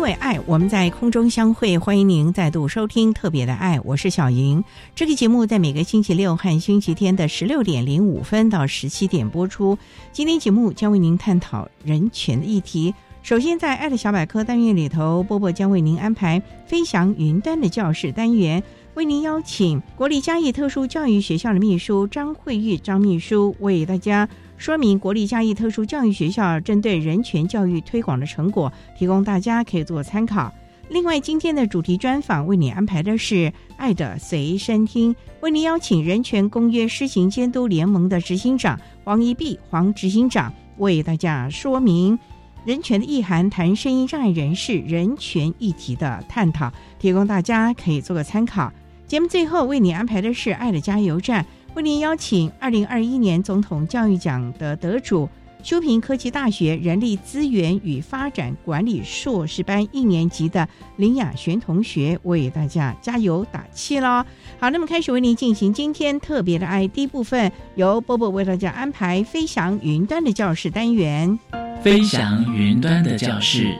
因为爱，我们在空中相会。欢迎您再度收听《特别的爱》，我是小莹。这个节目在每个星期六和星期天的十六点零五分到十七点播出。今天节目将为您探讨人权的议题。首先，在“爱的小百科”单元里头，波波将为您安排“飞翔云端”的教室单元，为您邀请国立嘉义特殊教育学校的秘书张慧玉张秘书为大家。说明国立嘉义特殊教育学校针对人权教育推广的成果，提供大家可以做参考。另外，今天的主题专访为你安排的是《爱的随身听》，为您邀请人权公约施行监督联盟的执行长黄一碧黄执行长为大家说明人权的意涵，谈声音障碍人士人权议题的探讨，提供大家可以做个参考。节目最后为你安排的是《爱的加油站》。为您邀请二零二一年总统教育奖的得主，修平科技大学人力资源与发展管理硕士班一年级的林雅璇同学，为大家加油打气喽！好，那么开始为您进行今天特别的爱第一部分，由波波为大家安排飞翔云端的教室单元。飞翔云端的教室，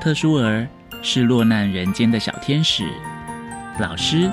特殊儿是落难人间的小天使，老师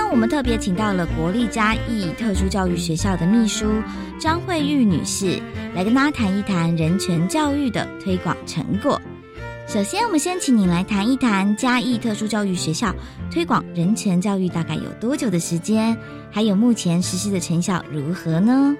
那我们特别请到了国立嘉义特殊教育学校的秘书张慧玉女士，来跟大家谈一谈人权教育的推广成果。首先，我们先请你来谈一谈嘉义特殊教育学校推广人权教育大概有多久的时间，还有目前实施的成效如何呢？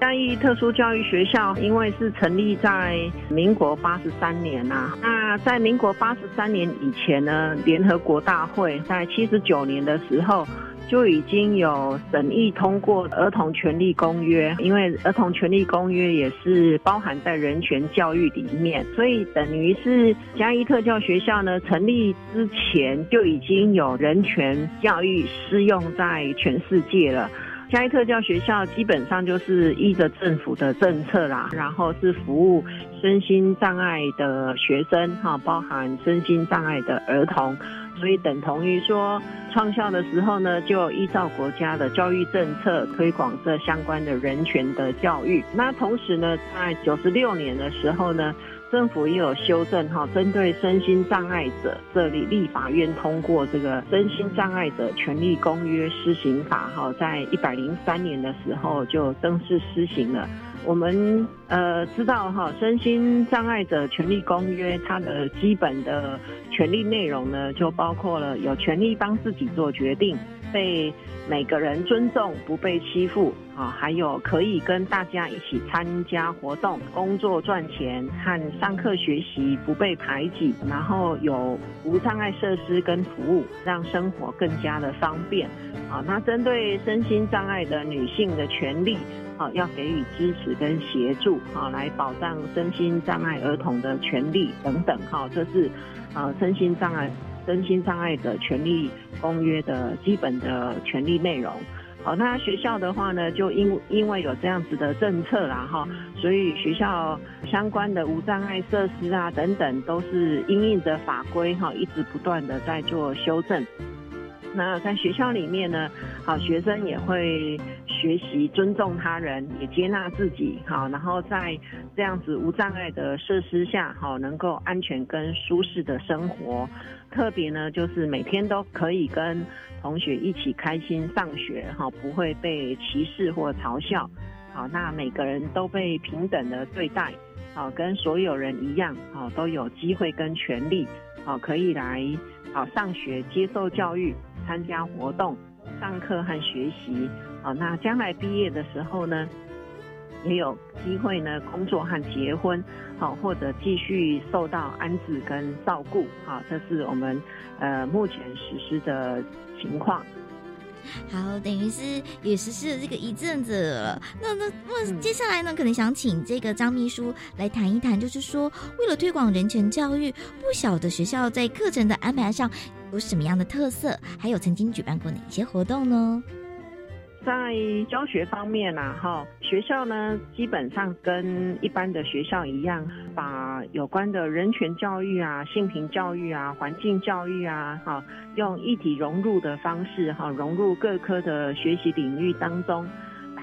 嘉义特殊教育学校因为是成立在民国八十三年呐，那在民国八十三年以前呢，联合国大会在七十九年的时候。就已经有审议通过《儿童权利公约》，因为《儿童权利公约》也是包含在人权教育里面，所以等于是嘉义特教学校呢成立之前就已经有人权教育适用在全世界了。嘉义特教学校基本上就是依着政府的政策啦，然后是服务身心障碍的学生哈，包含身心障碍的儿童。所以等同于说，创校的时候呢，就依照国家的教育政策推广这相关的人权的教育。那同时呢，在九十六年的时候呢，政府也有修正哈，针对身心障碍者，这里立法院通过这个《身心障碍者权利公约施行法》哈，在一百零三年的时候就正式施行了。我们呃知道哈，身心障碍者权利公约它的基本的权利内容呢，就包括了有权利帮自己做决定，被每个人尊重，不被欺负啊，还有可以跟大家一起参加活动、工作赚钱和上课学习，不被排挤，然后有无障碍设施跟服务，让生活更加的方便啊。那针对身心障碍的女性的权利。啊，要给予支持跟协助，啊，来保障身心障碍儿童的权利等等，哈，这是啊身心障碍身心障碍者权利公约的基本的权利内容。好，那学校的话呢，就因因为有这样子的政策啦，哈，所以学校相关的无障碍设施啊等等，都是应应着法规哈，一直不断的在做修正。那在学校里面呢，好学生也会学习尊重他人，也接纳自己，好，然后在这样子无障碍的设施下，好能够安全跟舒适的生活。特别呢，就是每天都可以跟同学一起开心上学，哈，不会被歧视或嘲笑。好，那每个人都被平等的对待，好，跟所有人一样，好，都有机会跟权利，好，可以来好上学接受教育。参加活动、上课和学习，啊，那将来毕业的时候呢，也有机会呢工作和结婚，好，或者继续受到安置跟照顾，好，这是我们呃目前实施的情况。好，等于是也实施了这个一阵子了。那那那接下来呢，可能想请这个张秘书来谈一谈，就是说为了推广人权教育，不晓得学校在课程的安排上有什么样的特色，还有曾经举办过哪些活动呢？在教学方面呐，哈，学校呢基本上跟一般的学校一样，把有关的人权教育啊、性平教育啊、环境教育啊，哈，用一体融入的方式，哈，融入各科的学习领域当中。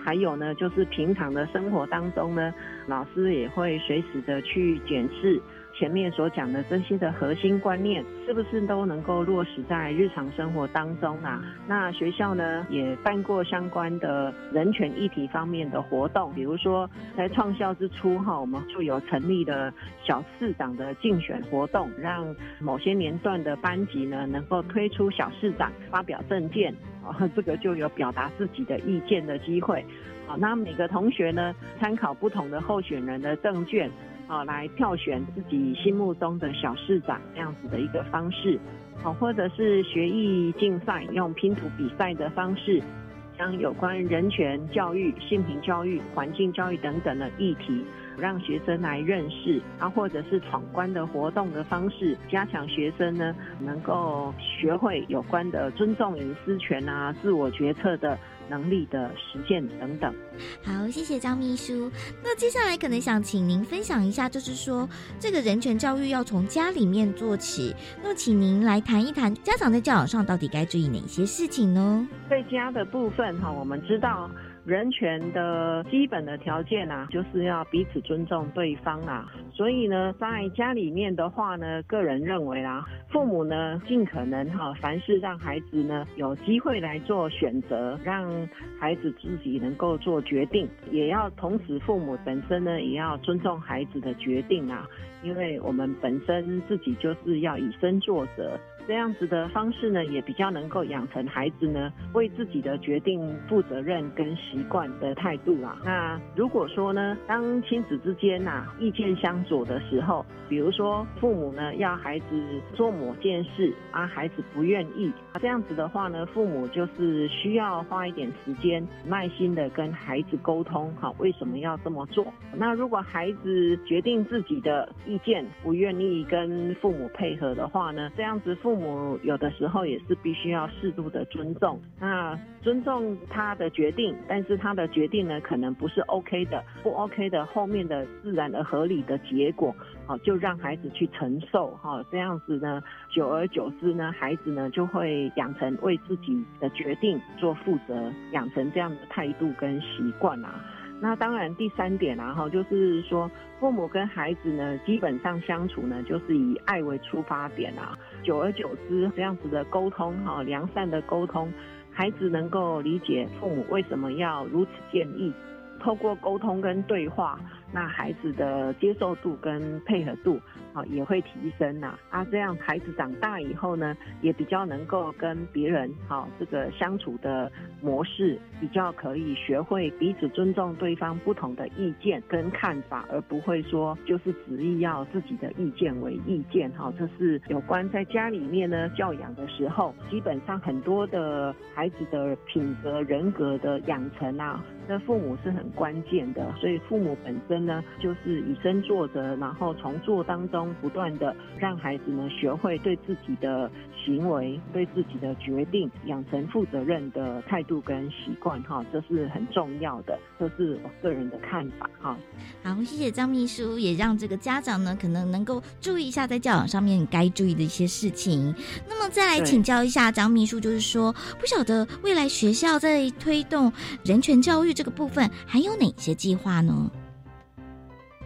还有呢，就是平常的生活当中呢，老师也会随时的去检视。前面所讲的这些的核心观念，是不是都能够落实在日常生活当中啊？那学校呢也办过相关的人权议题方面的活动，比如说在创校之初哈，我们就有成立的小市长的竞选活动，让某些年段的班级呢能够推出小市长发表政见，啊，这个就有表达自己的意见的机会。好，那每个同学呢参考不同的候选人的证件。好，来票选自己心目中的小市长这样子的一个方式，好，或者是学艺竞赛，用拼图比赛的方式，将有关人权教育、性平教育、环境教育等等的议题，让学生来认识，啊，或者是闯关的活动的方式，加强学生呢能够学会有关的尊重隐私权啊、自我决策的。能力的实践等等。好，谢谢张秘书。那接下来可能想请您分享一下，就是说这个人权教育要从家里面做起。那请您来谈一谈，家长在教养上到底该注意哪些事情呢？在家的部分哈，我们知道。人权的基本的条件啊，就是要彼此尊重对方啊。所以呢，在家里面的话呢，个人认为啊，父母呢尽可能哈，凡事让孩子呢有机会来做选择，让孩子自己能够做决定，也要同时父母本身呢也要尊重孩子的决定啊，因为我们本身自己就是要以身作则。这样子的方式呢，也比较能够养成孩子呢为自己的决定负责任跟习惯的态度啦。那如果说呢，当亲子之间呐意见相左的时候，比如说父母呢要孩子做某件事啊，孩子不愿意，这样子的话呢，父母就是需要花一点时间，耐心的跟孩子沟通，哈，为什么要这么做？那如果孩子决定自己的意见，不愿意跟父母配合的话呢，这样子父父母有的时候也是必须要适度的尊重，那尊重他的决定，但是他的决定呢，可能不是 OK 的，不 OK 的后面的自然而合理的结果，好，就让孩子去承受，哈，这样子呢，久而久之呢，孩子呢就会养成为自己的决定做负责，养成这样的态度跟习惯啊。那当然，第三点啊，哈，就是说，父母跟孩子呢，基本上相处呢，就是以爱为出发点啊。久而久之，这样子的沟通，哈，良善的沟通，孩子能够理解父母为什么要如此建议。透过沟通跟对话，那孩子的接受度跟配合度。好，也会提升呐。啊，这样孩子长大以后呢，也比较能够跟别人好这个相处的模式，比较可以学会彼此尊重对方不同的意见跟看法，而不会说就是执意要自己的意见为意见。哈，这是有关在家里面呢教养的时候，基本上很多的孩子的品格人格的养成啊，那父母是很关键的，所以父母本身呢，就是以身作则，然后从做当中不断的让孩子呢学会对自己的行为、对自己的决定养成负责任的态度跟习惯，哈，这是很重要的，这是我个人的看法，哈。好，谢谢张秘书，也让这个家长呢可能能够注意一下在教养上面该注意的一些事情。那么再来请教一下张秘书，就是说，不晓得未来学校在推动人权教育。这个部分还有哪些计划呢？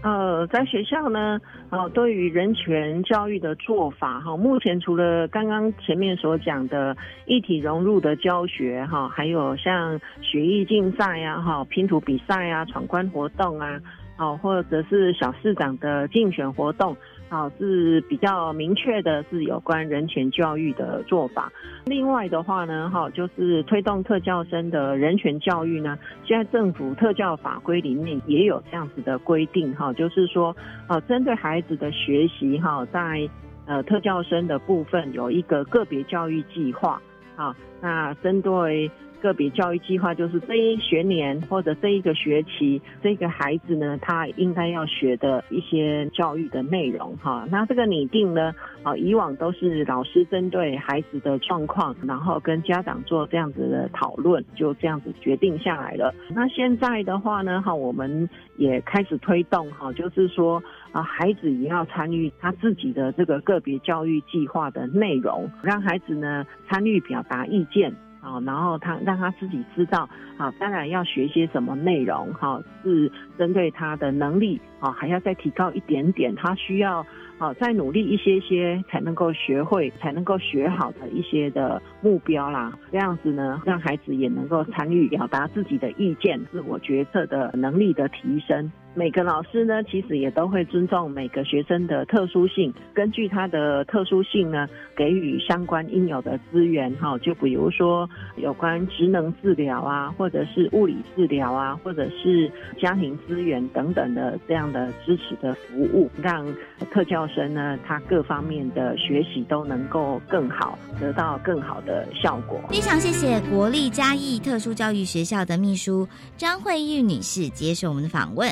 呃，在学校呢，呃，对于人权教育的做法哈，目前除了刚刚前面所讲的一体融入的教学哈，还有像学艺竞赛呀、哈拼图比赛呀、闯关活动啊，哦，或者是小市长的竞选活动。好，是比较明确的，是有关人权教育的做法。另外的话呢，哈，就是推动特教生的人权教育呢。现在政府特教法规里面也有这样子的规定，哈，就是说，呃，针对孩子的学习，哈，在呃特教生的部分有一个个别教育计划，啊，那针对。个别教育计划就是这一学年或者这一个学期，这个孩子呢，他应该要学的一些教育的内容哈。那这个拟定呢，啊，以往都是老师针对孩子的状况，然后跟家长做这样子的讨论，就这样子决定下来了。那现在的话呢，哈，我们也开始推动哈，就是说啊，孩子也要参与他自己的这个个别教育计划的内容，让孩子呢参与表达意见。啊，然后他让他自己知道，好，当然要学些什么内容，哈，是针对他的能力，啊，还要再提高一点点，他需要，啊，再努力一些些，才能够学会，才能够学好的一些的目标啦。这样子呢，让孩子也能够参与表达自己的意见，自我决策的能力的提升。每个老师呢，其实也都会尊重每个学生的特殊性，根据他的特殊性呢，给予相关应有的资源哈。就比如说有关职能治疗啊，或者是物理治疗啊，或者是家庭资源等等的这样的支持的服务，让特教生呢，他各方面的学习都能够更好，得到更好的效果。非常谢谢国立嘉义特殊教育学校的秘书张慧玉女士接受我们的访问。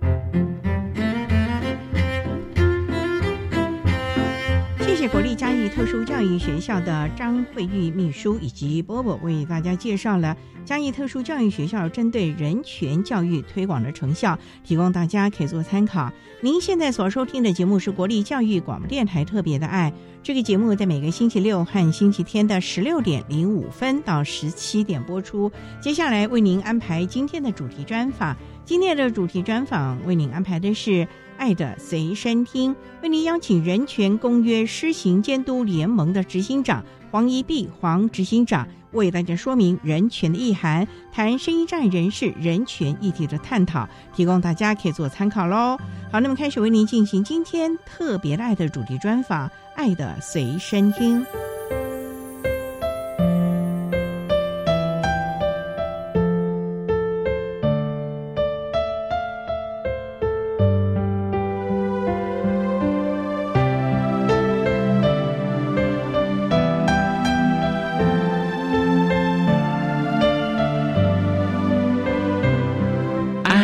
谢国立嘉义特殊教育学校的张慧玉秘书以及波波为大家介绍了嘉义特殊教育学校针对人权教育推广的成效，提供大家可以做参考。您现在所收听的节目是国立教育广播电台特别的爱。这个节目在每个星期六和星期天的十六点零五分到十七点播出。接下来为您安排今天的主题专访。今天的主题专访为您安排的是《爱的随身听》，为您邀请人权公约施行监督联盟的执行长黄一碧黄执行长为大家说明人权的意涵，谈生意战人士人权议题的探讨，提供大家可以做参考喽。好，那么开始为您进行今天特别的爱的主题专访。爱的随身听。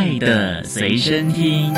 爱的随身听。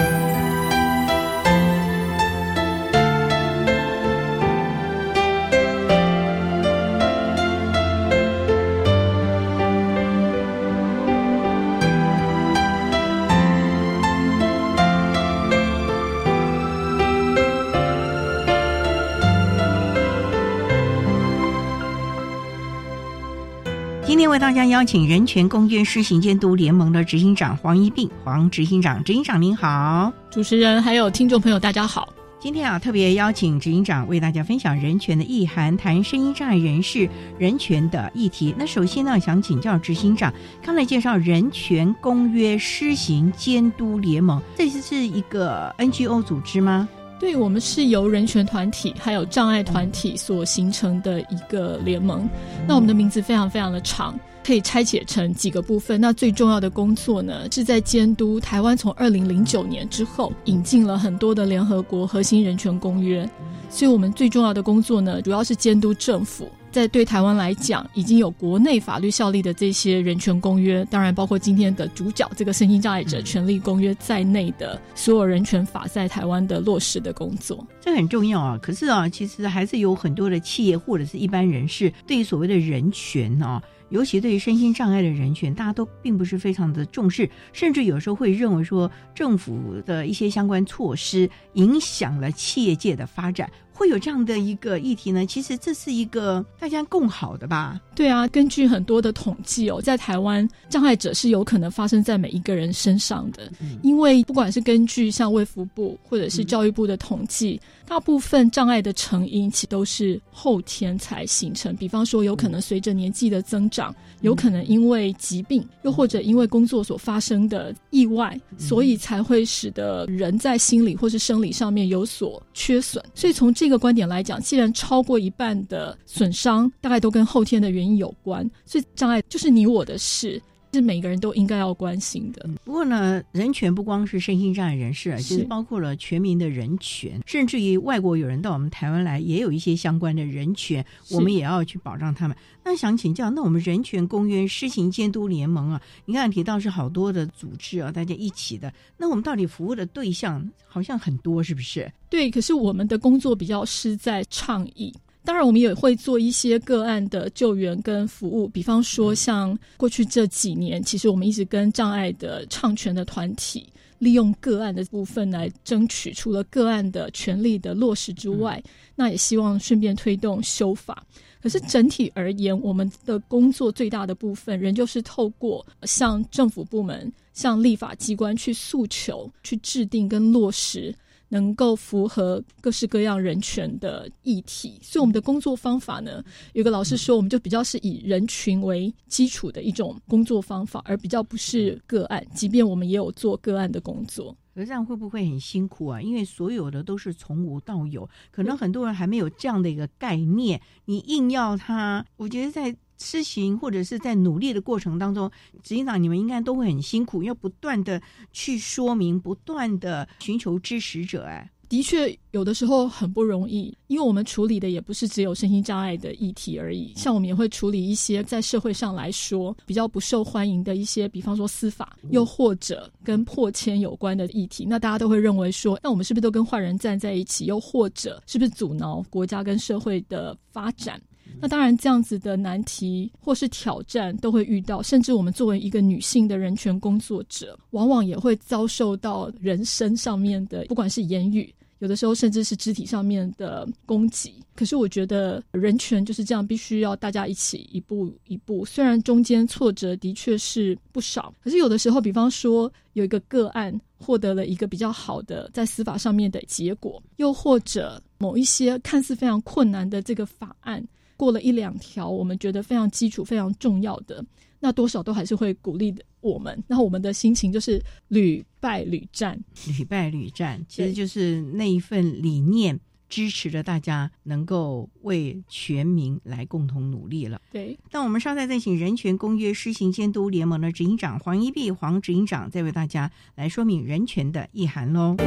大家邀请人权公约施行监督联盟的执行长黄一并黄执行长，执行长您好，主持人还有听众朋友大家好。今天啊，特别邀请执行长为大家分享人权的意涵，谈声音障碍人士人权的议题。那首先呢，想请教执行长，刚才介绍人权公约施行监督联盟，这是一个 NGO 组织吗？对，我们是由人权团体还有障碍团体所形成的一个联盟。那我们的名字非常非常的长。可以拆解成几个部分。那最重要的工作呢，是在监督台湾从二零零九年之后引进了很多的联合国核心人权公约。所以我们最重要的工作呢，主要是监督政府在对台湾来讲，已经有国内法律效力的这些人权公约，当然包括今天的主角这个身心障碍者权利公约在内的所有人权法在台湾的落实的工作，这很重要啊。可是啊，其实还是有很多的企业或者是一般人士对于所谓的人权啊。尤其对于身心障碍的人群，大家都并不是非常的重视，甚至有时候会认为说政府的一些相关措施影响了企业界的发展。会有这样的一个议题呢？其实这是一个大家共好的吧？对啊，根据很多的统计哦，在台湾障碍者是有可能发生在每一个人身上的，因为不管是根据像卫福部或者是教育部的统计，大部分障碍的成因其实都是后天才形成。比方说，有可能随着年纪的增长，有可能因为疾病，又或者因为工作所发生的意外，所以才会使得人在心理或是生理上面有所缺损。所以从这这个观点来讲，既然超过一半的损伤大概都跟后天的原因有关，所以障碍就是你我的事。是每个人都应该要关心的。不过呢，人权不光是身心障碍人士，其实包括了全民的人权，甚至于外国有人到我们台湾来，也有一些相关的人权，我们也要去保障他们。那想请教，那我们人权公约施行监督联盟啊，你看提到是好多的组织啊，大家一起的，那我们到底服务的对象好像很多，是不是？对，可是我们的工作比较是在倡议。当然，我们也会做一些个案的救援跟服务，比方说像过去这几年，其实我们一直跟障碍的唱权的团体，利用个案的部分来争取，除了个案的权利的落实之外，那也希望顺便推动修法。可是整体而言，我们的工作最大的部分，仍旧是透过向政府部门、向立法机关去诉求、去制定跟落实。能够符合各式各样人权的议题，所以我们的工作方法呢，有个老师说，我们就比较是以人群为基础的一种工作方法，而比较不是个案。即便我们也有做个案的工作，可这样会不会很辛苦啊？因为所有的都是从无到有，可能很多人还没有这样的一个概念，你硬要他，我觉得在。施行或者是在努力的过程当中，执行长你们应该都会很辛苦，要不断的去说明，不断的寻求支持者。哎，的确有的时候很不容易，因为我们处理的也不是只有身心障碍的议题而已。像我们也会处理一些在社会上来说比较不受欢迎的一些，比方说司法，又或者跟破迁有关的议题。那大家都会认为说，那我们是不是都跟坏人站在一起？又或者是不是阻挠国家跟社会的发展？那当然，这样子的难题或是挑战都会遇到，甚至我们作为一个女性的人权工作者，往往也会遭受到人身上面的，不管是言语，有的时候甚至是肢体上面的攻击。可是我觉得人权就是这样，必须要大家一起一步一步。虽然中间挫折的确是不少，可是有的时候，比方说有一个个案获得了一个比较好的在司法上面的结果，又或者某一些看似非常困难的这个法案。过了一两条，我们觉得非常基础、非常重要的，那多少都还是会鼓励的我们。那我们的心情就是屡败屡战，屡败屡战，其实就是那一份理念支持着大家能够为全民来共同努力了。对，那我们稍待再请人权公约施行监督联盟的执行长黄一碧黄执行长再为大家来说明人权的意涵喽。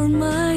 就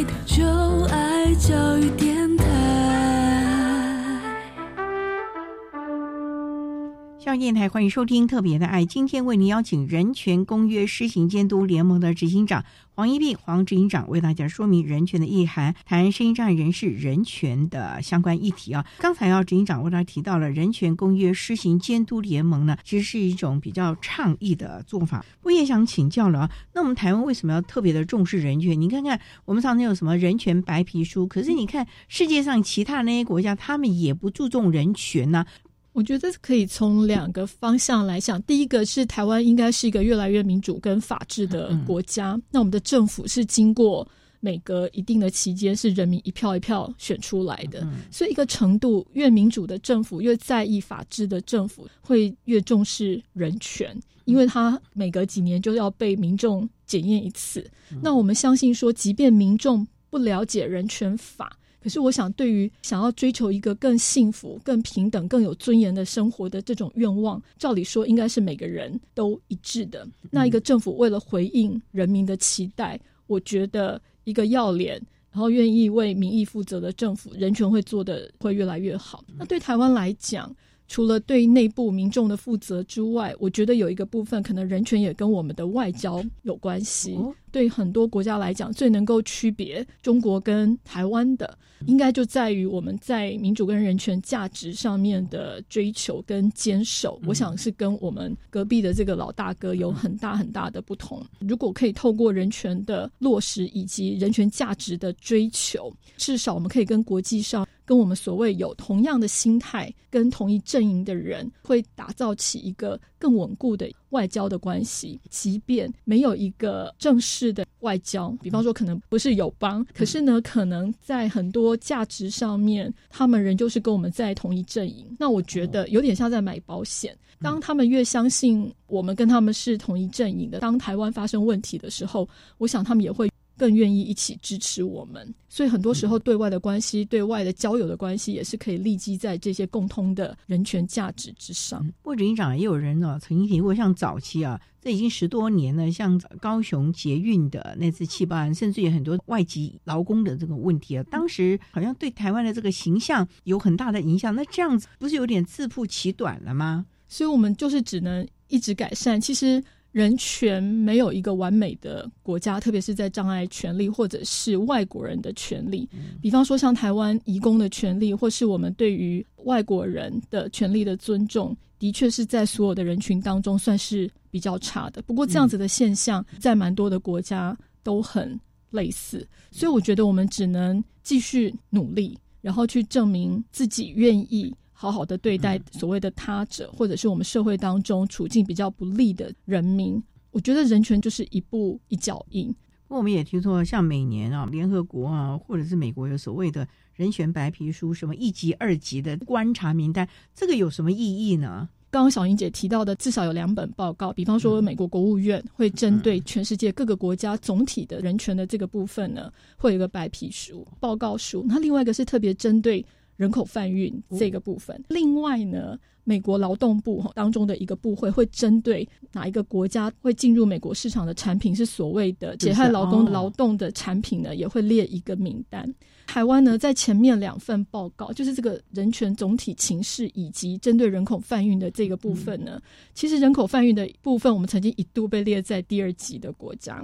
电台欢迎收听《特别的爱》，今天为您邀请人权公约施行监督联盟的执行长。黄一碧黄执行长为大家说明人权的意涵，谈声音障碍人士人权的相关议题啊。刚才要执行长为大家提到了人权公约施行监督联盟呢，其实是一种比较倡议的做法。我也想请教了啊，那我们台湾为什么要特别的重视人权？你看看我们常常有什么人权白皮书，可是你看世界上其他那些国家，他们也不注重人权呢。我觉得可以从两个方向来想。第一个是台湾应该是一个越来越民主跟法治的国家，那我们的政府是经过每隔一定的期间是人民一票一票选出来的，所以一个程度越民主的政府越在意法治的政府会越重视人权，因为他每隔几年就要被民众检验一次。那我们相信说，即便民众不了解人权法。可是，我想，对于想要追求一个更幸福、更平等、更有尊严的生活的这种愿望，照理说应该是每个人都一致的。那一个政府为了回应人民的期待，我觉得一个要脸，然后愿意为民意负责的政府，人权会做的会越来越好。那对台湾来讲，除了对内部民众的负责之外，我觉得有一个部分可能人权也跟我们的外交有关系。对很多国家来讲，最能够区别中国跟台湾的，应该就在于我们在民主跟人权价值上面的追求跟坚守。我想是跟我们隔壁的这个老大哥有很大很大的不同。如果可以透过人权的落实以及人权价值的追求，至少我们可以跟国际上。跟我们所谓有同样的心态、跟同一阵营的人，会打造起一个更稳固的外交的关系。即便没有一个正式的外交，比方说可能不是友邦，可是呢，可能在很多价值上面，他们仍旧是跟我们在同一阵营。那我觉得有点像在买保险。当他们越相信我们跟他们是同一阵营的，当台湾发生问题的时候，我想他们也会。更愿意一起支持我们，所以很多时候对外的关系、对外的交友的关系，也是可以立基在这些共通的人权价值之上。不过，警长也有人呢曾经提过，像早期啊，这已经十多年了，像高雄捷运的那次气爆案，甚至有很多外籍劳工的这个问题啊，当时好像对台湾的这个形象有很大的影响。那这样子不是有点自曝其短了吗？所以我们就是只能一直改善。其实。人权没有一个完美的国家，特别是在障碍权利或者是外国人的权利，比方说像台湾移工的权利，或是我们对于外国人的权利的尊重，的确是在所有的人群当中算是比较差的。不过这样子的现象在蛮多的国家都很类似，所以我觉得我们只能继续努力，然后去证明自己愿意。好好的对待所谓的他者，或者是我们社会当中处境比较不利的人民，我觉得人权就是一步一脚印。我们也听说，像每年啊，联合国啊，或者是美国有所谓的人权白皮书，什么一级、二级的观察名单，这个有什么意义呢？刚刚小英姐提到的，至少有两本报告，比方说美国国务院会针对全世界各个国家总体的人权的这个部分呢，会有一个白皮书报告书。那另外一个是特别针对。人口贩运这个部分，另外呢，美国劳动部当中的一个部会会针对哪一个国家会进入美国市场的产品是所谓的解害劳工劳动的产品呢，也会列一个名单。台湾呢，在前面两份报告，就是这个人权总体情势以及针对人口贩运的这个部分呢，其实人口贩运的部分，我们曾经一度被列在第二级的国家。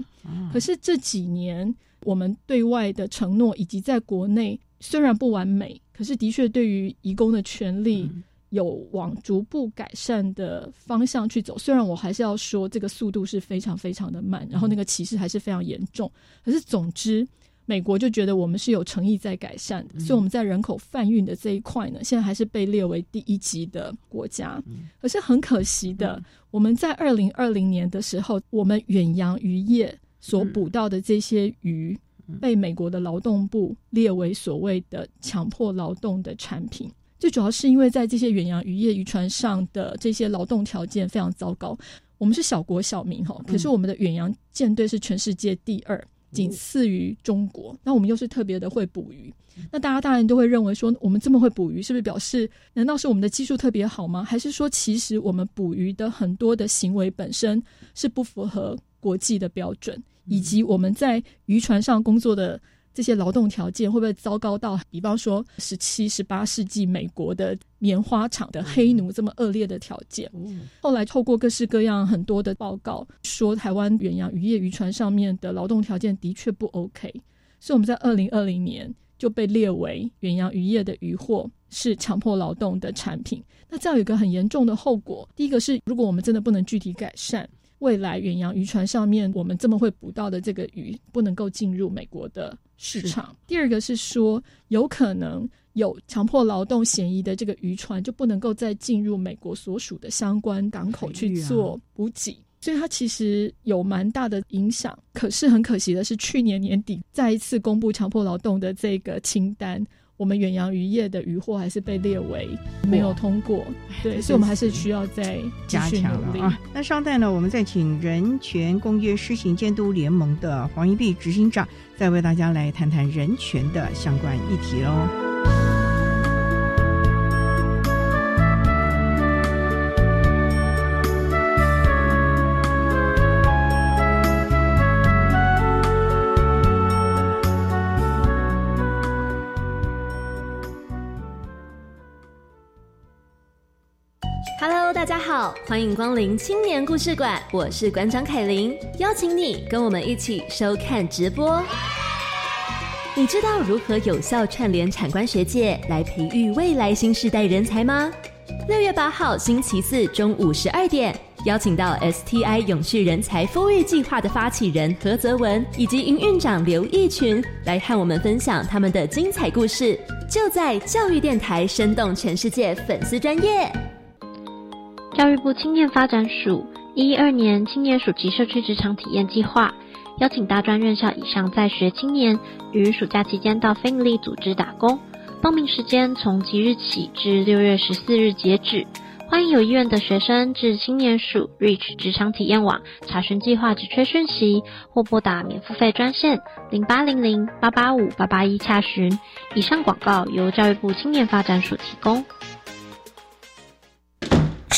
可是这几年，我们对外的承诺以及在国内虽然不完美。可是，的确，对于移工的权利有往逐步改善的方向去走。虽然我还是要说，这个速度是非常非常的慢，然后那个歧视还是非常严重。可是，总之，美国就觉得我们是有诚意在改善的，所以我们在人口贩运的这一块呢，现在还是被列为第一级的国家。可是很可惜的，我们在二零二零年的时候，我们远洋渔业所捕到的这些鱼。被美国的劳动部列为所谓的强迫劳动的产品，最主要是因为在这些远洋渔业渔船上的这些劳动条件非常糟糕。我们是小国小民哈，可是我们的远洋舰队是全世界第二，仅次于中国。那我们又是特别的会捕鱼，那大家当然都会认为说，我们这么会捕鱼，是不是表示难道是我们的技术特别好吗？还是说，其实我们捕鱼的很多的行为本身是不符合国际的标准？以及我们在渔船上工作的这些劳动条件会不会糟糕到，比方说十七、十八世纪美国的棉花厂的黑奴这么恶劣的条件？后来透过各式各样很多的报告，说台湾远洋渔业渔船上面的劳动条件的确不 OK，所以我们在二零二零年就被列为远洋渔业的渔获是强迫劳动的产品。那这样有一个很严重的后果，第一个是如果我们真的不能具体改善。未来远洋渔船上面，我们这么会捕到的这个鱼不能够进入美国的市场。第二个是说，有可能有强迫劳动嫌疑的这个渔船就不能够再进入美国所属的相关港口去做补给，所以它其实有蛮大的影响。可是很可惜的是，去年年底再一次公布强迫劳动的这个清单。我们远洋渔业的渔获还是被列为没有通过，对，所以我们还是需要再加强了啊。那稍待呢，我们再请人权公约施行监督联盟的黄一碧执行长，再为大家来谈谈人权的相关议题喽。好，欢迎光临青年故事馆，我是馆长凯琳，邀请你跟我们一起收看直播。你知道如何有效串联产官学界，来培育未来新时代人才吗？六月八号星期四中午十二点，邀请到 STI 永续人才丰裕计划的发起人何泽文以及营运长刘义群，来和我们分享他们的精彩故事。就在教育电台，生动全世界粉丝专业。教育部青年发展署一一二年青年暑期社区职场体验计划，邀请大专院校以上在学青年于暑假期间到非营利组织打工。报名时间从即日起至六月十四日截止，欢迎有意愿的学生至青年署 Reach 职场体验网查询计划职缺讯息，或拨打免付费专线零八零零八八五八八一查询。以上广告由教育部青年发展署提供。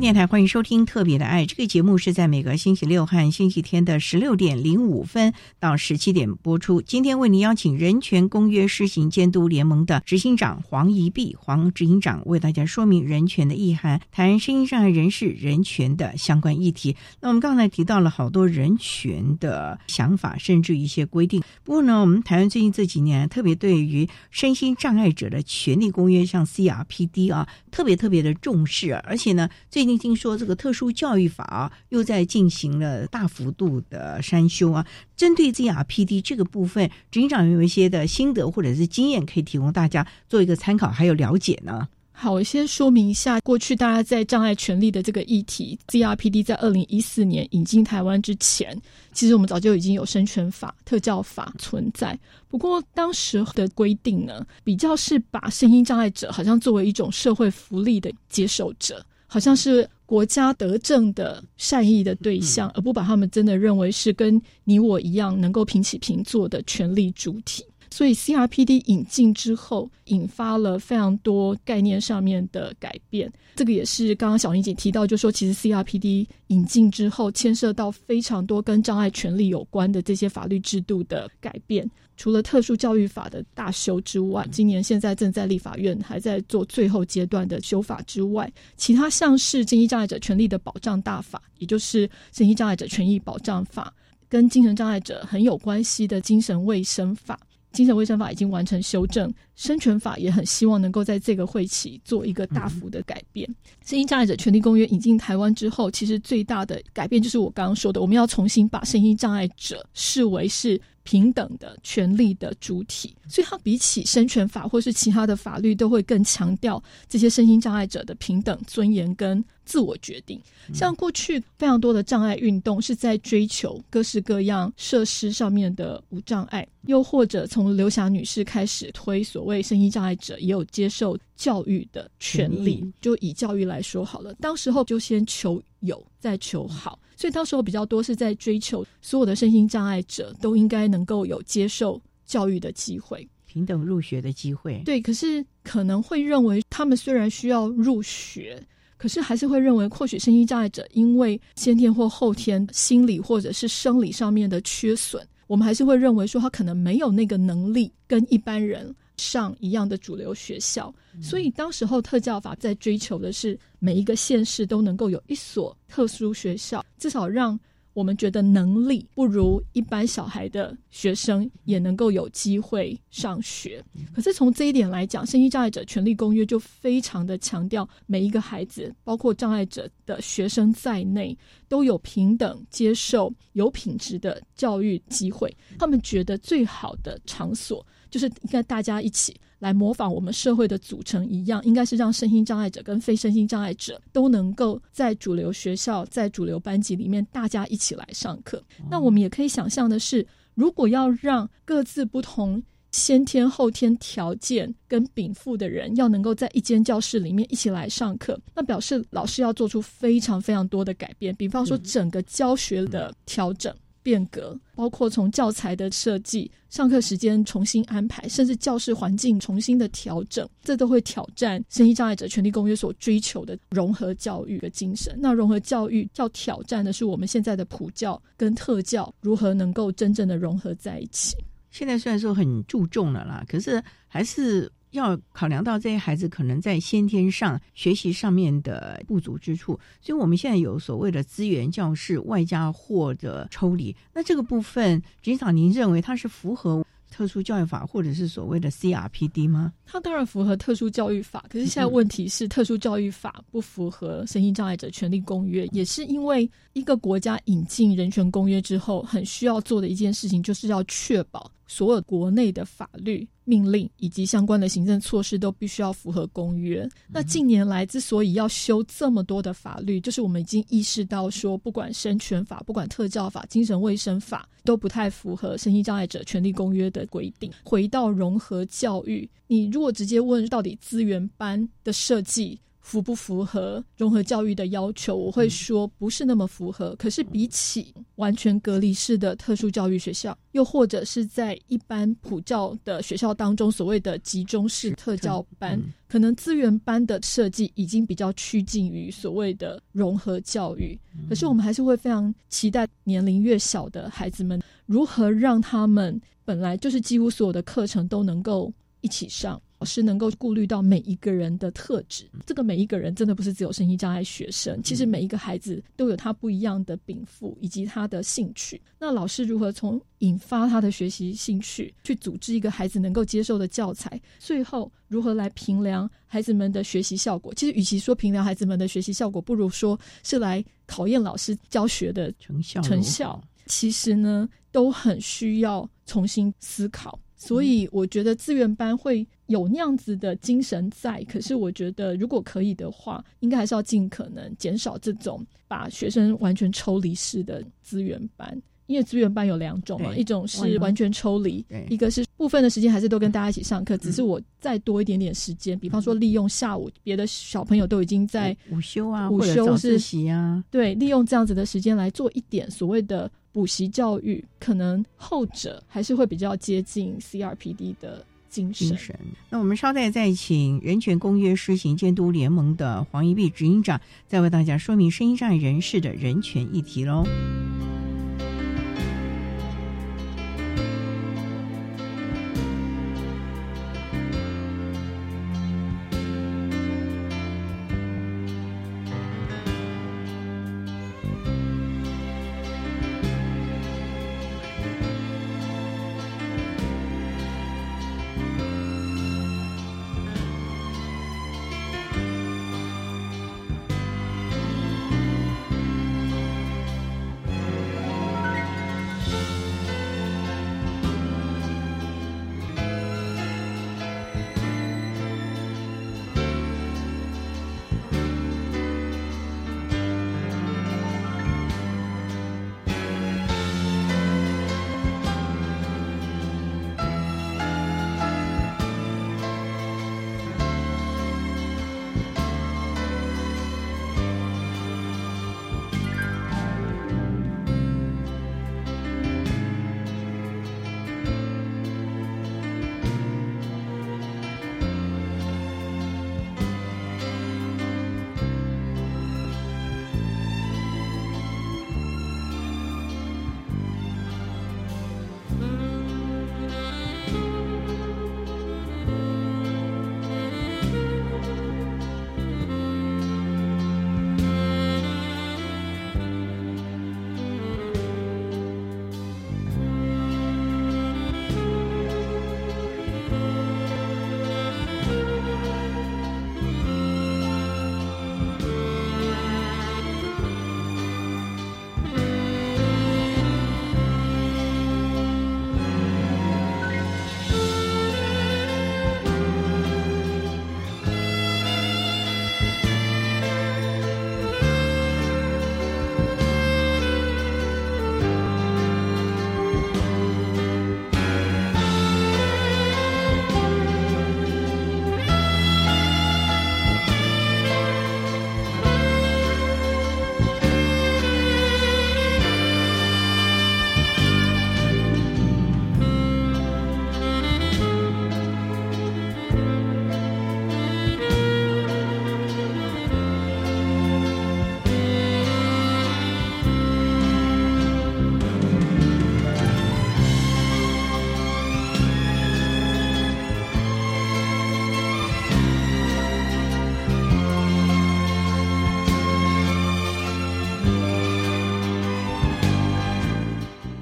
电台欢迎收听《特别的爱》这个节目，是在每个星期六和星期天的十六点零五分到十七点播出。今天为您邀请人权公约施行监督联盟的执行长黄怡碧黄执行长为大家说明人权的意涵，谈声音障碍人士人权的相关议题。那我们刚才提到了好多人权的想法，甚至一些规定。不过呢，我们台湾最近这几年特别对于身心障碍者的权利公约，像 CRPD 啊，特别特别的重视，而且呢，最近。听说这个特殊教育法啊又在进行了大幅度的删修啊，针对 ZRPD 这个部分，执行长有一些的心得或者是经验可以提供大家做一个参考，还有了解呢。好，我先说明一下，过去大家在障碍权利的这个议题，ZRPD 在二零一四年引进台湾之前，其实我们早就已经有生权法、特教法存在。不过当时的规定呢，比较是把身心障碍者好像作为一种社会福利的接受者。好像是国家德政的善意的对象，而不把他们真的认为是跟你我一样能够平起平坐的权利主体。所以 CRPD 引进之后，引发了非常多概念上面的改变。这个也是刚刚小玲姐提到，就说其实 CRPD 引进之后，牵涉到非常多跟障碍权利有关的这些法律制度的改变。除了特殊教育法的大修之外，今年现在正在立法院还在做最后阶段的修法之外，其他像是精神障碍者权利的保障大法，也就是精神障碍者权益保障法，跟精神障碍者很有关系的精神卫生法。精神卫生法已经完成修正，生权法也很希望能够在这个会期做一个大幅的改变。身心障碍者权利公约引进台湾之后，其实最大的改变就是我刚刚说的，我们要重新把身心障碍者视为是。平等的权利的主体，所以它比起生权法或是其他的法律，都会更强调这些身心障碍者的平等尊严跟自我决定。像过去非常多的障碍运动是在追求各式各样设施上面的无障碍，又或者从刘霞女士开始推所谓身心障碍者也有接受教育的权利。就以教育来说好了，当时候就先求有，再求好。所以，到时候比较多是在追求所有的身心障碍者都应该能够有接受教育的机会，平等入学的机会。对，可是可能会认为，他们虽然需要入学，可是还是会认为，或许身心障碍者因为先天或后天心理或者是生理上面的缺损，我们还是会认为说，他可能没有那个能力跟一般人。上一样的主流学校。所以当时候特教法在追求的是每一个县市都能够有一所特殊学校，至少让。我们觉得能力不如一般小孩的学生也能够有机会上学，可是从这一点来讲，《身心障碍者权利公约》就非常的强调，每一个孩子，包括障碍者的学生在内，都有平等接受有品质的教育机会。他们觉得最好的场所就是应该大家一起。来模仿我们社会的组成一样，应该是让身心障碍者跟非身心障碍者都能够在主流学校、在主流班级里面，大家一起来上课。那我们也可以想象的是，如果要让各自不同先天后天条件跟禀赋的人，要能够在一间教室里面一起来上课，那表示老师要做出非常非常多的改变，比方说整个教学的调整。变革包括从教材的设计、上课时间重新安排，甚至教室环境重新的调整，这都会挑战《身心障碍者权利公约》所追求的融合教育的精神。那融合教育要挑战的是我们现在的普教跟特教如何能够真正的融合在一起。现在虽然说很注重了啦，可是还是。要考量到这些孩子可能在先天上学习上面的不足之处，所以我们现在有所谓的资源教室外加或者抽离。那这个部分，局长您认为它是符合特殊教育法或者是所谓的 CRPD 吗？它当然符合特殊教育法，可是现在问题是特殊教育法不符合身心障碍者权利公约，也是因为一个国家引进人权公约之后，很需要做的一件事情，就是要确保。所有国内的法律命令以及相关的行政措施都必须要符合公约。那近年来之所以要修这么多的法律，就是我们已经意识到说，不管生权法、不管特教法、精神卫生法，都不太符合身心障碍者权利公约的规定。回到融合教育，你如果直接问到底资源班的设计。符不符合融合教育的要求？我会说不是那么符合。可是比起完全隔离式的特殊教育学校，又或者是在一般普教的学校当中所谓的集中式特教班，可能资源班的设计已经比较趋近于所谓的融合教育。可是我们还是会非常期待年龄越小的孩子们，如何让他们本来就是几乎所有的课程都能够一起上。老师能够顾虑到每一个人的特质，这个每一个人真的不是只有身心障碍学生，其实每一个孩子都有他不一样的禀赋以及他的兴趣。那老师如何从引发他的学习兴趣，去组织一个孩子能够接受的教材，最后如何来评量孩子们的学习效果？其实，与其说评量孩子们的学习效果，不如说是来考验老师教学的成效。成效其实呢，都很需要重新思考。所以我觉得资源班会有那样子的精神在，可是我觉得如果可以的话，应该还是要尽可能减少这种把学生完全抽离式的资源班，因为资源班有两种嘛，一种是完全抽离，一个是部分的时间还是都跟大家一起上课，只是我再多一点点时间，比方说利用下午别的小朋友都已经在午休啊，午休是习啊，对，利用这样子的时间来做一点所谓的。补习教育可能后者还是会比较接近 CRPD 的精神。那我们稍待再请人权公约施行监督联盟的黄一碧执行长，再为大家说明声音障碍人士的人权议题喽。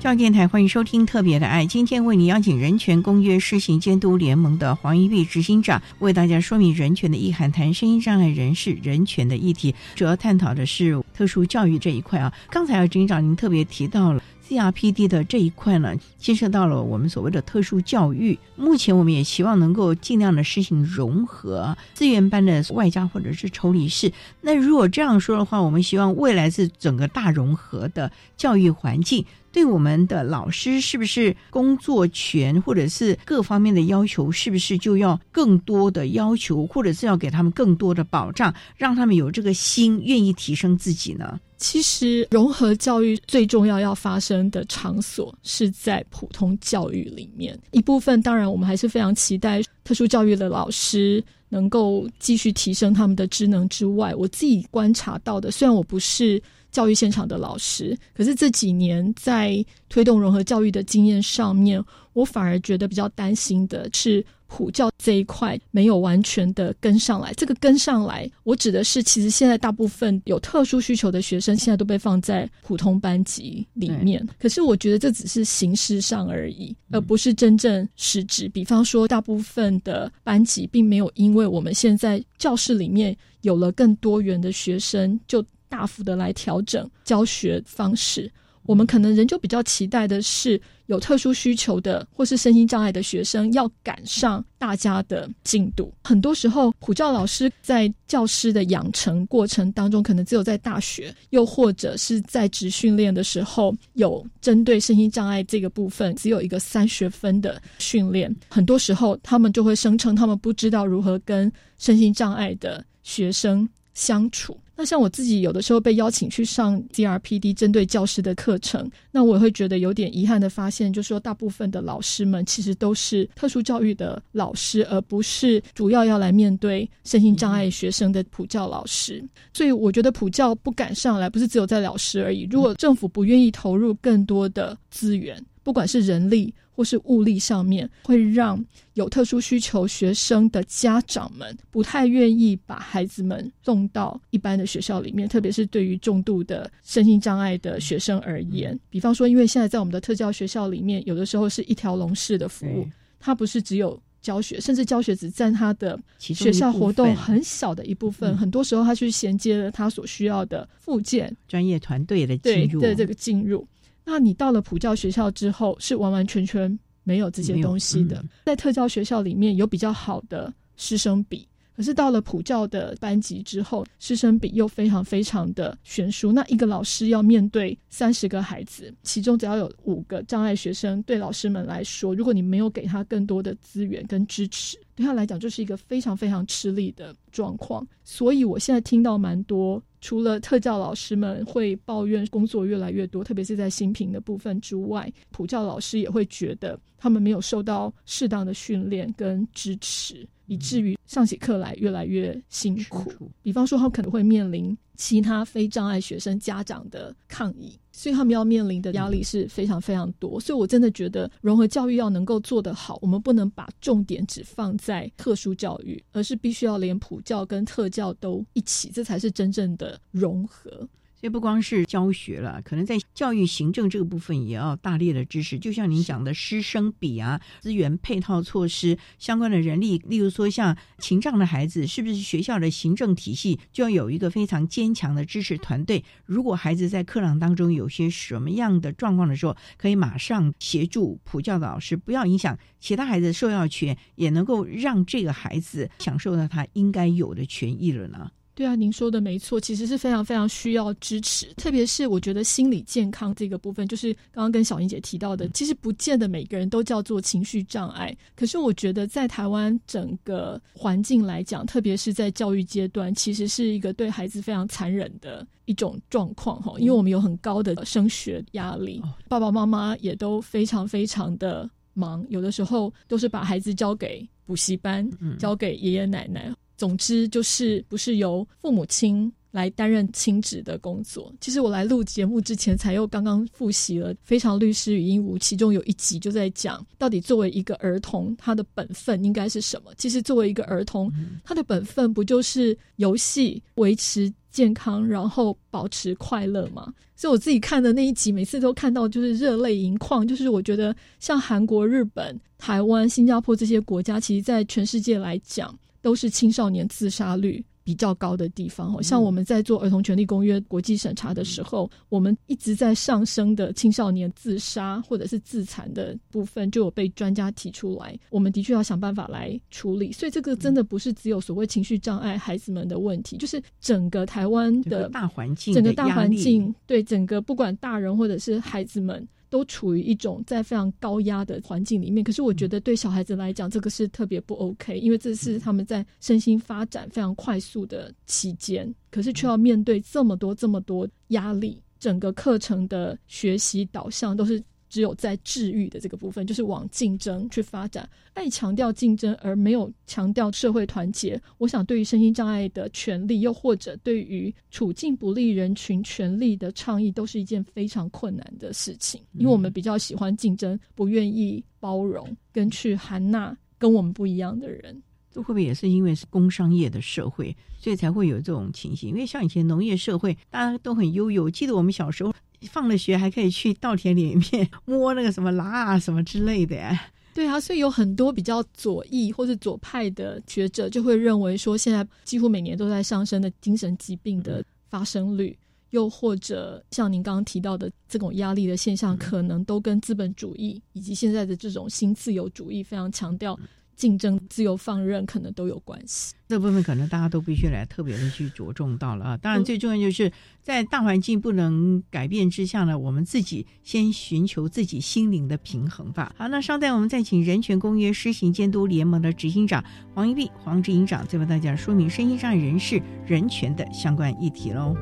教育电台欢迎收听《特别的爱》，今天为你邀请人权公约施行监督联盟的黄一碧执行长，为大家说明人权的意涵，谈声音障碍人士人权的议题，主要探讨的是特殊教育这一块啊。刚才啊，执行长您特别提到了。CRPD 的这一块呢，牵涉到了我们所谓的特殊教育。目前我们也希望能够尽量的实行融合资源班的外加或者是抽离式。那如果这样说的话，我们希望未来是整个大融合的教育环境。对我们的老师是不是工作权或者是各方面的要求，是不是就要更多的要求，或者是要给他们更多的保障，让他们有这个心愿意提升自己呢？其实融合教育最重要要发生的场所是在普通教育里面。一部分当然我们还是非常期待特殊教育的老师能够继续提升他们的职能之外，我自己观察到的，虽然我不是。教育现场的老师，可是这几年在推动融合教育的经验上面，我反而觉得比较担心的是普教这一块没有完全的跟上来。这个跟上来，我指的是，其实现在大部分有特殊需求的学生，现在都被放在普通班级里面。可是我觉得这只是形式上而已，而不是真正实质。比方说，大部分的班级并没有因为我们现在教室里面有了更多元的学生就。大幅的来调整教学方式，我们可能仍旧比较期待的是有特殊需求的或是身心障碍的学生要赶上大家的进度。很多时候，普教老师在教师的养成过程当中，可能只有在大学，又或者是在职训练的时候，有针对身心障碍这个部分，只有一个三学分的训练。很多时候，他们就会声称他们不知道如何跟身心障碍的学生相处。那像我自己有的时候被邀请去上 GRPD 针对教师的课程，那我也会觉得有点遗憾的发现，就是说大部分的老师们其实都是特殊教育的老师，而不是主要要来面对身心障碍学生的普教老师。所以我觉得普教不敢上来，不是只有在老师而已。如果政府不愿意投入更多的资源，不管是人力，或是物力上面，会让有特殊需求学生的家长们不太愿意把孩子们送到一般的学校里面，特别是对于重度的身心障碍的学生而言。比方说，因为现在在我们的特教学校里面，有的时候是一条龙式的服务，它不是只有教学，甚至教学只占他的学校活动很小的一部分。很多时候，他去衔接了他所需要的附件、专业团队的进入的这个进入。那你到了普教学校之后，是完完全全没有这些东西的。在特教学校里面有比较好的师生比，可是到了普教的班级之后，师生比又非常非常的悬殊。那一个老师要面对三十个孩子，其中只要有五个障碍学生，对老师们来说，如果你没有给他更多的资源跟支持，对他来讲就是一个非常非常吃力的状况。所以我现在听到蛮多。除了特教老师们会抱怨工作越来越多，特别是在新评的部分之外，普教老师也会觉得他们没有受到适当的训练跟支持，以至于上起课来越来越辛苦。比方说，他们可能会面临其他非障碍学生家长的抗议。所以他们要面临的压力是非常非常多，所以我真的觉得融合教育要能够做得好，我们不能把重点只放在特殊教育，而是必须要连普教跟特教都一起，这才是真正的融合。所以不光是教学了，可能在教育行政这个部分也要大力的支持。就像您讲的师生比啊，资源配套措施相关的人力，例如说像情障的孩子，是不是学校的行政体系就要有一个非常坚强的支持团队？如果孩子在课堂当中有些什么样的状况的时候，可以马上协助普教的老师，不要影响其他孩子受教权，也能够让这个孩子享受到他应该有的权益了呢？对啊，您说的没错，其实是非常非常需要支持，特别是我觉得心理健康这个部分，就是刚刚跟小英姐提到的，其实不见得每个人都叫做情绪障碍，可是我觉得在台湾整个环境来讲，特别是在教育阶段，其实是一个对孩子非常残忍的一种状况哈，因为我们有很高的升学压力，爸爸妈妈也都非常非常的忙，有的时候都是把孩子交给补习班，交给爷爷奶奶。总之就是不是由父母亲来担任亲职的工作。其实我来录节目之前，才又刚刚复习了《非常律师与鹦鹉》，其中有一集就在讲，到底作为一个儿童，他的本分应该是什么？其实作为一个儿童，他的本分不就是游戏、维持。健康，然后保持快乐吗。所以我自己看的那一集，每次都看到就是热泪盈眶。就是我觉得像韩国、日本、台湾、新加坡这些国家，其实在全世界来讲，都是青少年自杀率。比较高的地方，像我们在做儿童权利公约国际审查的时候，我们一直在上升的青少年自杀或者是自残的部分，就有被专家提出来，我们的确要想办法来处理。所以这个真的不是只有所谓情绪障碍孩子们的问题，就是整个台湾的大环境，整个大环境对整个不管大人或者是孩子们。都处于一种在非常高压的环境里面，可是我觉得对小孩子来讲，这个是特别不 OK，因为这是他们在身心发展非常快速的期间，可是却要面对这么多这么多压力，整个课程的学习导向都是。只有在治愈的这个部分，就是往竞争去发展，爱强调竞争而没有强调社会团结。我想，对于身心障碍的权利，又或者对于处境不利人群权利的倡议，都是一件非常困难的事情。因为我们比较喜欢竞争，不愿意包容跟去含纳跟我们不一样的人。这会不会也是因为是工商业的社会，所以才会有这种情形？因为像以前农业社会，大家都很悠游。记得我们小时候。放了学还可以去稻田里面 摸那个什么拉啊什么之类的，对啊，所以有很多比较左翼或者左派的学者就会认为说，现在几乎每年都在上升的精神疾病的发生率，又或者像您刚刚提到的这种压力的现象，可能都跟资本主义以及现在的这种新自由主义非常强调。竞争、自由放任可能都有关系，这部分可能大家都必须来特别的去着重到了啊。当然，最重要就是在大环境不能改变之下呢，我们自己先寻求自己心灵的平衡吧。好，那稍待我们再请人权公约施行监督联盟的执行长黄一碧黄执行长，再为大家说明身心障碍人士人权的相关议题喽。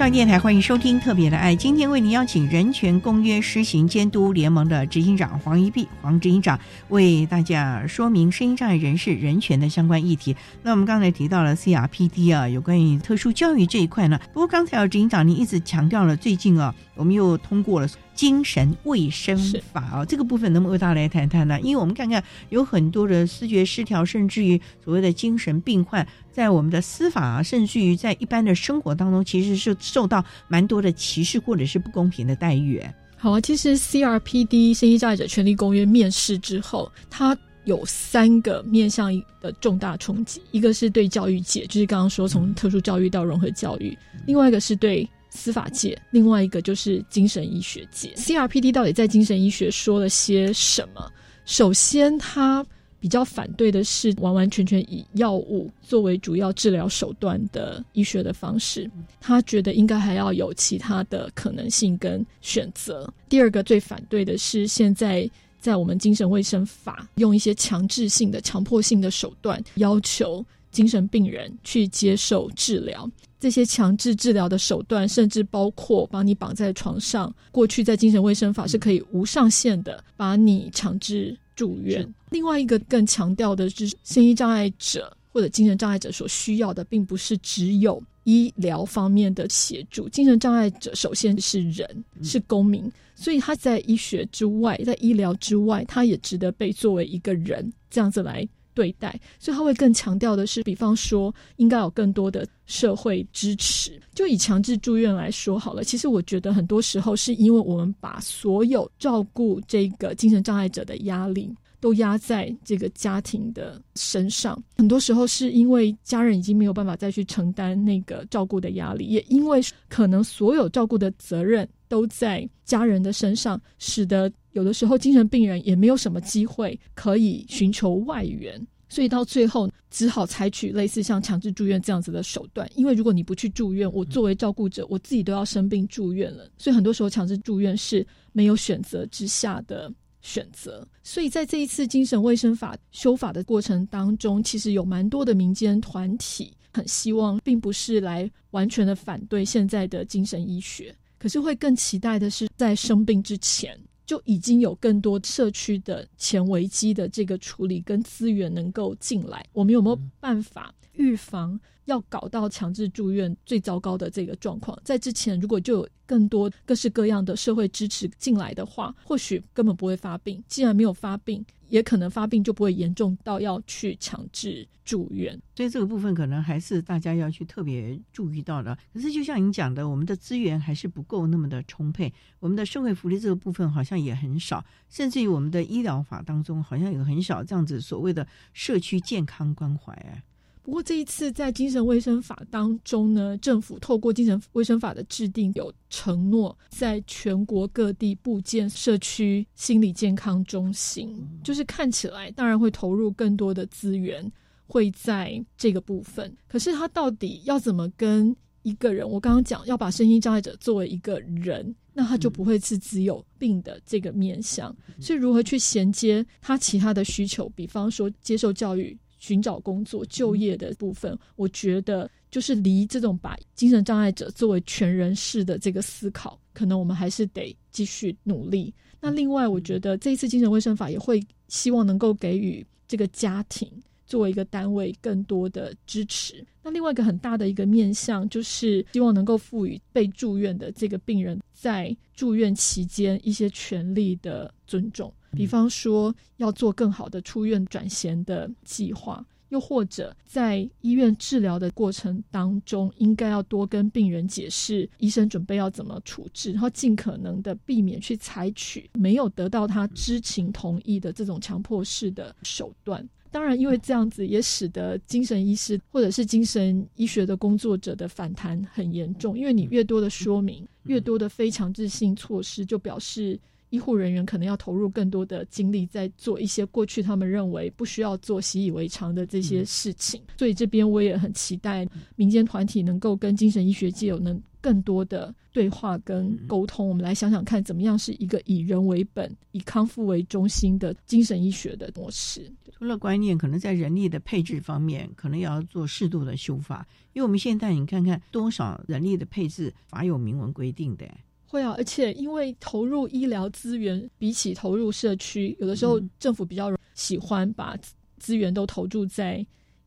上电台欢迎收听《特别的爱》，今天为您邀请人权公约施行监督联盟的执行长黄一碧黄执行长为大家说明声音障碍人士人权的相关议题。那我们刚才提到了 CRPD 啊，有关于特殊教育这一块呢。不过刚才啊执行长您一直强调了，最近啊，我们又通过了。精神卫生法哦，这个部分能不能为大家来谈谈呢？因为我们看看有很多的视觉失调，甚至于所谓的精神病患，在我们的司法啊，甚至于在一般的生活当中，其实是受到蛮多的歧视或者是不公平的待遇。好啊，其实 CRPD 身心障碍者权利公约面世之后，它有三个面向的重大冲击，一个是对教育界，就是刚刚说从特殊教育到融合教育；另外一个是对司法界，另外一个就是精神医学界。CRPD 到底在精神医学说了些什么？首先，他比较反对的是完完全全以药物作为主要治疗手段的医学的方式，他觉得应该还要有其他的可能性跟选择。第二个最反对的是现在在我们精神卫生法用一些强制性的、强迫性的手段要求精神病人去接受治疗，这些强制治疗的手段甚至包括把你绑在床上。过去在精神卫生法是可以无上限的把你强制。住院，另外一个更强调的是，心理障碍者或者精神障碍者所需要的，并不是只有医疗方面的协助。精神障碍者首先是人，是公民，所以他在医学之外，在医疗之外，他也值得被作为一个人这样子来对待。所以他会更强调的是，比方说，应该有更多的社会支持。就以强制住院来说好了，其实我觉得很多时候是因为我们把所有照顾这个精神障碍者的压力。都压在这个家庭的身上，很多时候是因为家人已经没有办法再去承担那个照顾的压力，也因为可能所有照顾的责任都在家人的身上，使得有的时候精神病人也没有什么机会可以寻求外援，所以到最后只好采取类似像强制住院这样子的手段。因为如果你不去住院，我作为照顾者，我自己都要生病住院了，所以很多时候强制住院是没有选择之下的。选择，所以在这一次精神卫生法修法的过程当中，其实有蛮多的民间团体很希望，并不是来完全的反对现在的精神医学，可是会更期待的是，在生病之前就已经有更多社区的前危机的这个处理跟资源能够进来。我们有没有办法预防？要搞到强制住院最糟糕的这个状况，在之前如果就有更多各式各样的社会支持进来的话，或许根本不会发病。既然没有发病，也可能发病就不会严重到要去强制住院。所以这个部分可能还是大家要去特别注意到的。可是就像您讲的，我们的资源还是不够那么的充沛，我们的社会福利这个部分好像也很少，甚至于我们的医疗法当中好像有很少这样子所谓的社区健康关怀。不过这一次在精神卫生法当中呢，政府透过精神卫生法的制定，有承诺在全国各地布建社区心理健康中心，就是看起来当然会投入更多的资源会在这个部分。可是他到底要怎么跟一个人？我刚刚讲要把身心障碍者作为一个人，那他就不会是只有病的这个面向。所以如何去衔接他其他的需求？比方说接受教育。寻找工作、就业的部分，我觉得就是离这种把精神障碍者作为全人式的这个思考，可能我们还是得继续努力。那另外，我觉得这一次精神卫生法也会希望能够给予这个家庭作为一个单位更多的支持。那另外一个很大的一个面向，就是希望能够赋予被住院的这个病人在住院期间一些权利的尊重。比方说，要做更好的出院转衔的计划，又或者在医院治疗的过程当中，应该要多跟病人解释医生准备要怎么处置，然后尽可能的避免去采取没有得到他知情同意的这种强迫式的手段。当然，因为这样子也使得精神医师或者是精神医学的工作者的反弹很严重，因为你越多的说明，越多的非强制性措施，就表示。医护人员可能要投入更多的精力，在做一些过去他们认为不需要做、习以为常的这些事情。所以这边我也很期待民间团体能够跟精神医学界有能更多的对话跟沟通。我们来想想看，怎么样是一个以人为本、以康复为中心的精神医学的模式。除了观念，可能在人力的配置方面，可能也要做适度的修法。因为我们现在你看看多少人力的配置，法有明文规定的。会啊，而且因为投入医疗资源比起投入社区，有的时候政府比较喜欢把资源都投注在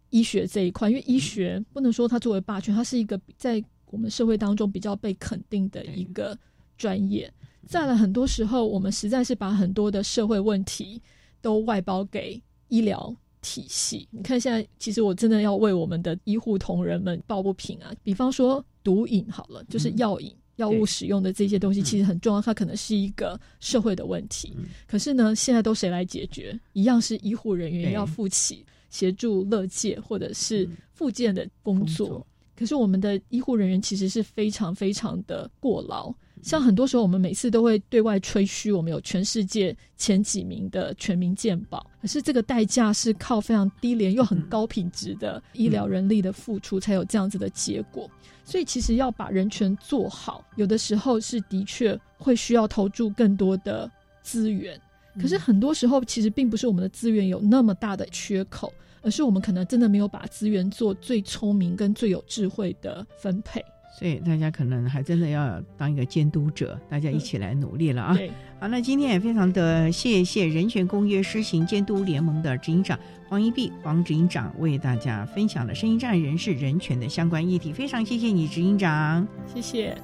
医学这一块，因为医学不能说它作为霸权，它是一个在我们社会当中比较被肯定的一个专业。在了很多时候，我们实在是把很多的社会问题都外包给医疗体系。你看现在，其实我真的要为我们的医护同仁们抱不平啊。比方说毒瘾好了，就是药瘾。药物使用的这些东西其实很重要，它可能是一个社会的问题。可是呢，现在都谁来解决？一样是医护人员要负起协助乐界或者是复健的工作。可是我们的医护人员其实是非常非常的过劳。像很多时候，我们每次都会对外吹嘘，我们有全世界前几名的全民健保。可是这个代价是靠非常低廉又很高品质的医疗人力的付出，才有这样子的结果。所以，其实要把人权做好，有的时候是的确会需要投注更多的资源。可是很多时候，其实并不是我们的资源有那么大的缺口，而是我们可能真的没有把资源做最聪明跟最有智慧的分配。所以大家可能还真的要当一个监督者，大家一起来努力了啊！好，那今天也非常的谢谢人权公约施行监督联盟的执行长黄一碧黄执行长为大家分享了声音障碍人士人权的相关议题，非常谢谢你，执行长，谢谢。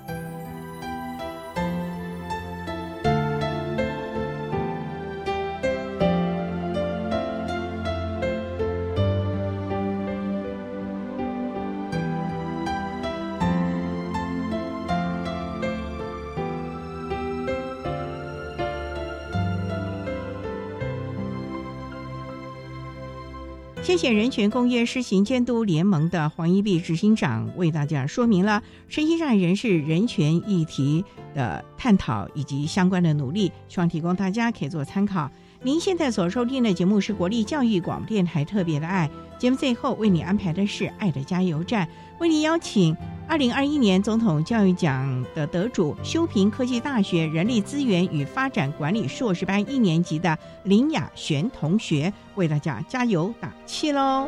谢谢人权公约施行监督联盟的黄一碧执行长为大家说明了身心障碍人士人权议题的探讨以及相关的努力，希望提供大家可以做参考。您。现在所收听的节目是国立教育广播电台特别的爱节目，最后为你安排的是爱的加油站，为你邀请。二零二一年总统教育奖的得主，修平科技大学人力资源与发展管理硕士班一年级的林雅璇同学，为大家加油打气喽！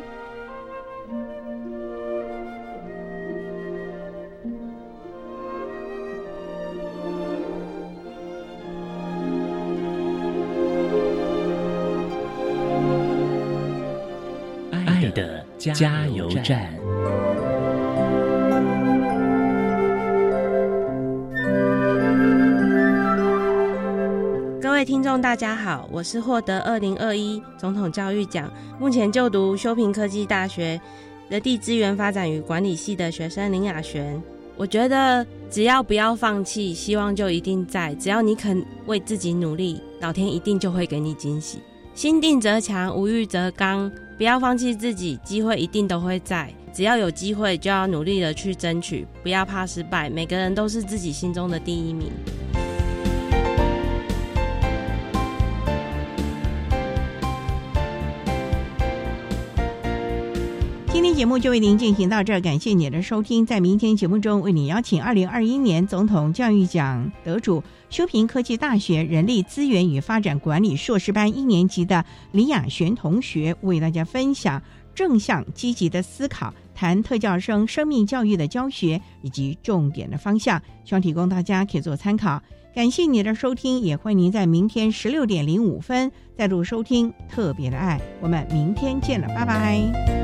爱的加油站。听众大家好，我是获得二零二一总统教育奖，目前就读修平科技大学人力资源发展与管理系的学生林雅璇。我觉得只要不要放弃，希望就一定在；只要你肯为自己努力，老天一定就会给你惊喜。心定则强，无欲则刚，不要放弃自己，机会一定都会在。只要有机会，就要努力的去争取，不要怕失败。每个人都是自己心中的第一名。今天节目就为您进行到这儿，感谢您的收听。在明天节目中，为您邀请二零二一年总统教育奖得主、修平科技大学人力资源与发展管理硕士班一年级的李雅璇同学，为大家分享正向积极的思考，谈特教生生命教育的教学以及重点的方向，希望提供大家可以做参考。感谢您的收听，也欢迎您在明天十六点零五分再度收听特别的爱。我们明天见了，拜拜。